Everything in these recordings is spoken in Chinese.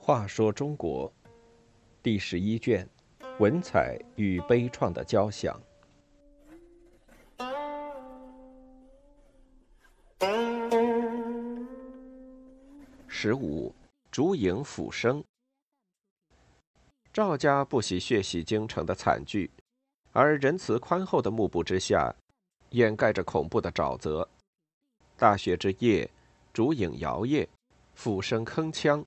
话说中国第十一卷：文采与悲怆的交响。十五，烛影斧声。赵家不喜血洗京城的惨剧，而仁慈宽厚的幕布之下，掩盖着恐怖的沼泽。大雪之夜，烛影摇曳，斧声铿锵。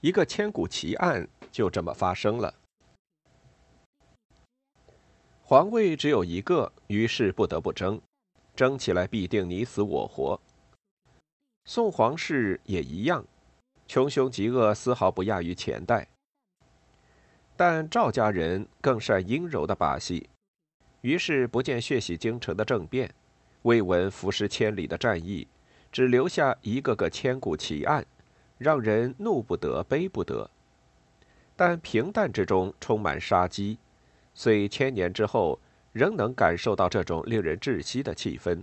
一个千古奇案就这么发生了。皇位只有一个，于是不得不争，争起来必定你死我活。宋皇室也一样，穷凶极恶，丝毫不亚于前代。但赵家人更善阴柔的把戏，于是不见血洗京城的政变，未闻浮尸千里的战役，只留下一个个千古奇案。让人怒不得，悲不得，但平淡之中充满杀机，虽千年之后，仍能感受到这种令人窒息的气氛。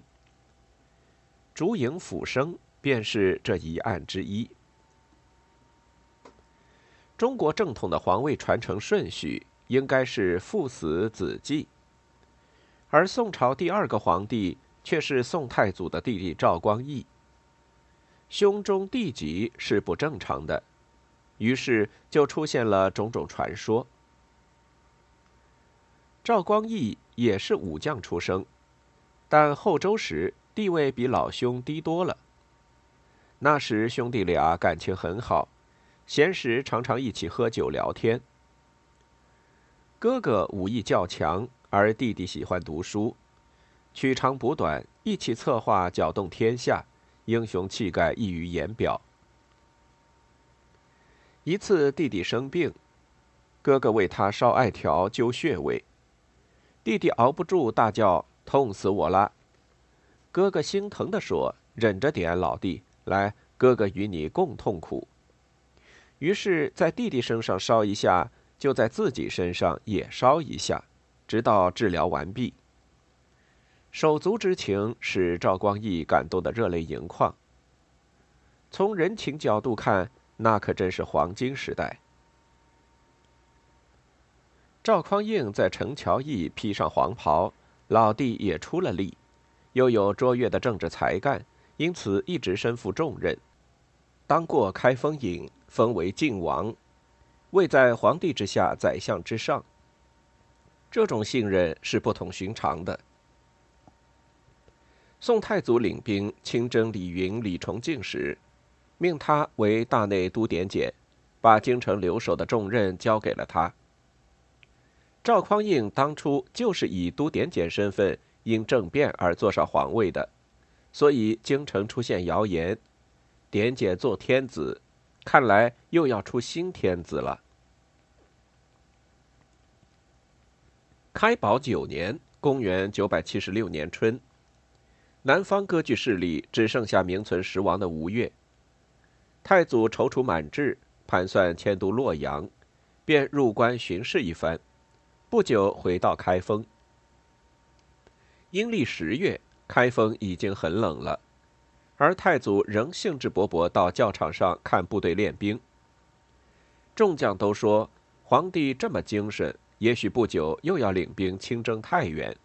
烛影斧声便是这一案之一。中国正统的皇位传承顺序应该是父死子继，而宋朝第二个皇帝却是宋太祖的弟弟赵光义。兄中弟及是不正常的，于是就出现了种种传说。赵光义也是武将出生，但后周时地位比老兄低多了。那时兄弟俩感情很好，闲时常常一起喝酒聊天。哥哥武艺较强，而弟弟喜欢读书，取长补短，一起策划搅动天下。英雄气概溢于言表。一次，弟弟生病，哥哥为他烧艾条灸穴位，弟弟熬不住，大叫：“痛死我了！”哥哥心疼的说：“忍着点，老弟，来，哥哥与你共痛苦。”于是，在弟弟身上烧一下，就在自己身上也烧一下，直到治疗完毕。手足之情使赵光义感动得热泪盈眶。从人情角度看，那可真是黄金时代。赵匡胤在陈桥驿披上黄袍，老弟也出了力，又有卓越的政治才干，因此一直身负重任。当过开封尹，封为晋王，位在皇帝之下，宰相之上。这种信任是不同寻常的。宋太祖领兵亲征李云、李崇敬时，命他为大内都点检，把京城留守的重任交给了他。赵匡胤当初就是以都点检身份因政变而坐上皇位的，所以京城出现谣言，点检做天子，看来又要出新天子了。开宝九年（公元976年春）。南方割据势力只剩下名存实亡的吴越。太祖踌躇满志，盘算迁都洛阳，便入关巡视一番。不久回到开封。阴历十月，开封已经很冷了，而太祖仍兴致勃勃到教场上看部队练兵。众将都说，皇帝这么精神，也许不久又要领兵亲征太原。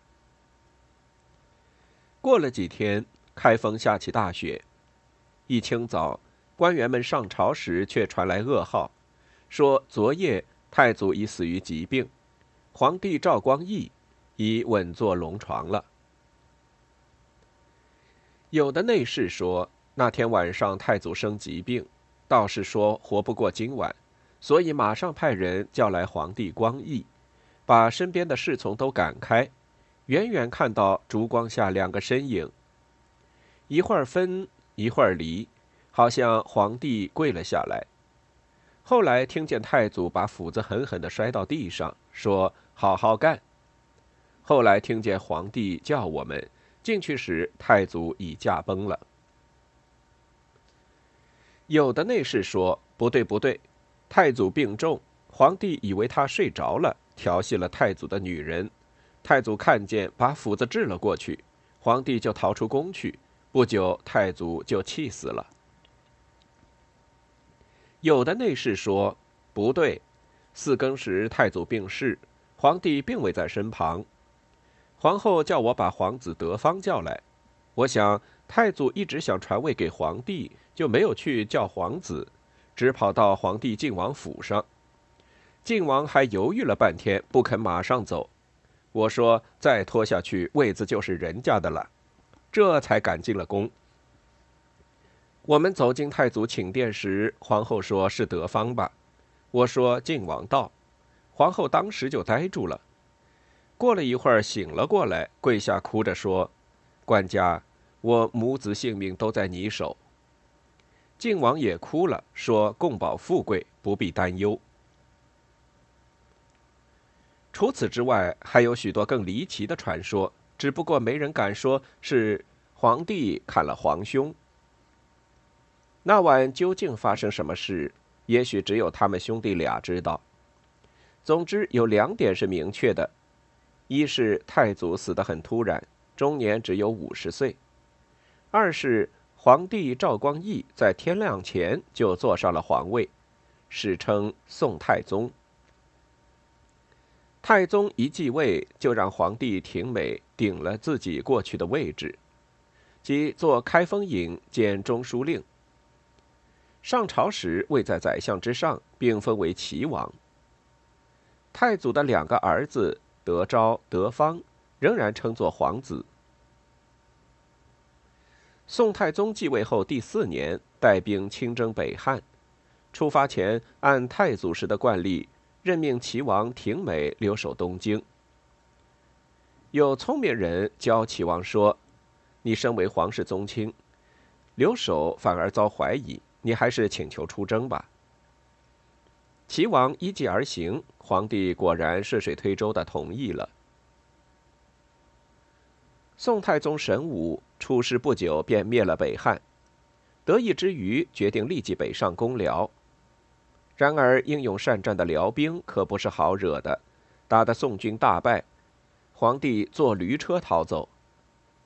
过了几天，开封下起大雪。一清早，官员们上朝时，却传来噩耗，说昨夜太祖已死于疾病，皇帝赵光义已稳坐龙床了。有的内侍说，那天晚上太祖生疾病，道士说活不过今晚，所以马上派人叫来皇帝光义，把身边的侍从都赶开。远远看到烛光下两个身影，一会儿分，一会儿离，好像皇帝跪了下来。后来听见太祖把斧子狠狠地摔到地上，说：“好好干。”后来听见皇帝叫我们进去时，太祖已驾崩了。有的内侍说：“不对，不对，太祖病重，皇帝以为他睡着了，调戏了太祖的女人。”太祖看见，把斧子掷了过去，皇帝就逃出宫去，不久，太祖就气死了。有的内侍说不对，四更时太祖病逝，皇帝并未在身旁。皇后叫我把皇子德方叫来，我想太祖一直想传位给皇帝，就没有去叫皇子，只跑到皇帝靖王府上。靖王还犹豫了半天，不肯马上走。我说再拖下去，位子就是人家的了，这才赶进了宫。我们走进太祖寝殿时，皇后说是德方吧？我说晋王到，皇后当时就呆住了。过了一会儿，醒了过来，跪下哭着说：“官家，我母子性命都在你手。”晋王也哭了，说：“共保富贵，不必担忧。”除此之外，还有许多更离奇的传说，只不过没人敢说是皇帝砍了皇兄。那晚究竟发生什么事？也许只有他们兄弟俩知道。总之有两点是明确的：一是太祖死得很突然，终年只有五十岁；二是皇帝赵光义在天亮前就坐上了皇位，史称宋太宗。太宗一继位，就让皇帝廷美顶了自己过去的位置，即做开封尹兼中书令。上朝时位在宰相之上，并封为齐王。太祖的两个儿子德昭、德方仍然称作皇子。宋太宗继位后第四年，带兵亲征北汉，出发前按太祖时的惯例，任命齐王廷美留守东京。有聪明人教齐王说：“你身为皇室宗亲，留守反而遭怀疑。”你还是请求出征吧。齐王依计而行，皇帝果然顺水推舟的同意了。宋太宗神武出师不久便灭了北汉，得意之余决定立即北上攻辽。然而英勇善战的辽兵可不是好惹的，打得宋军大败，皇帝坐驴车逃走，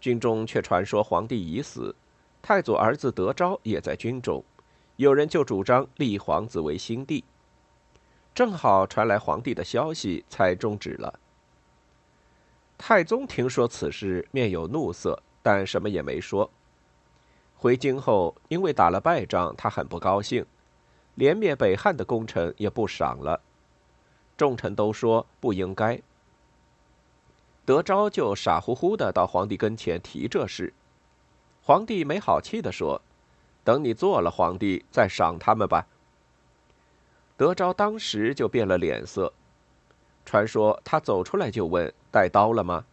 军中却传说皇帝已死，太祖儿子德昭也在军中。有人就主张立皇子为新帝，正好传来皇帝的消息，才终止了。太宗听说此事，面有怒色，但什么也没说。回京后，因为打了败仗，他很不高兴，连灭北汉的功臣也不赏了。众臣都说不应该。德昭就傻乎乎的到皇帝跟前提这事，皇帝没好气的说。等你做了皇帝，再赏他们吧。德昭当时就变了脸色。传说他走出来就问：“带刀了吗？”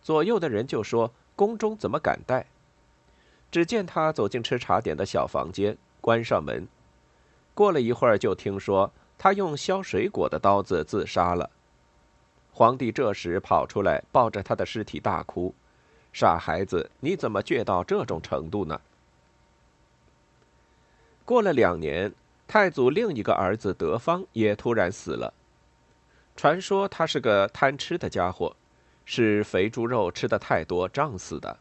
左右的人就说：“宫中怎么敢带？”只见他走进吃茶点的小房间，关上门。过了一会儿，就听说他用削水果的刀子自杀了。皇帝这时跑出来，抱着他的尸体大哭：“傻孩子，你怎么倔到这种程度呢？”过了两年，太祖另一个儿子德方也突然死了。传说他是个贪吃的家伙，是肥猪肉吃的太多胀死的。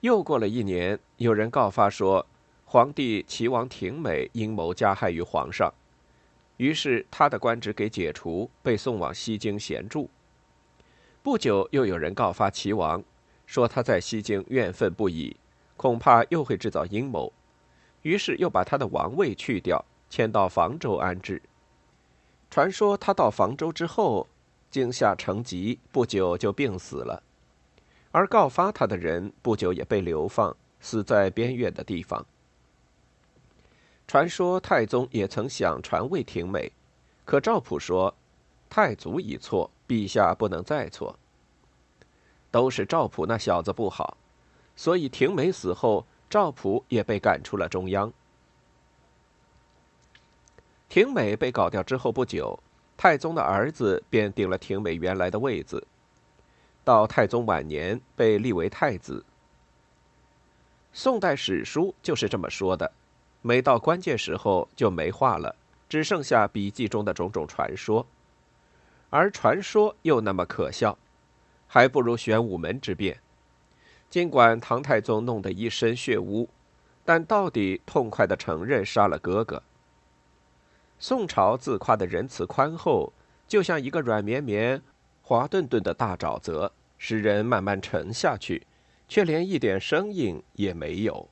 又过了一年，有人告发说，皇帝齐王廷美阴谋加害于皇上，于是他的官职给解除，被送往西京闲住。不久，又有人告发齐王，说他在西京怨愤不已，恐怕又会制造阴谋。于是又把他的王位去掉，迁到房州安置。传说他到房州之后，惊吓成疾，不久就病死了。而告发他的人不久也被流放，死在边远的地方。传说太宗也曾想传位廷美，可赵普说：“太祖已错，陛下不能再错。”都是赵普那小子不好，所以廷美死后。赵普也被赶出了中央。廷美被搞掉之后不久，太宗的儿子便顶了廷美原来的位子。到太宗晚年，被立为太子。宋代史书就是这么说的。每到关键时候就没话了，只剩下笔记中的种种传说。而传说又那么可笑，还不如玄武门之变。尽管唐太宗弄得一身血污，但到底痛快地承认杀了哥哥。宋朝自夸的仁慈宽厚，就像一个软绵绵、滑顿顿的大沼泽，使人慢慢沉下去，却连一点声音也没有。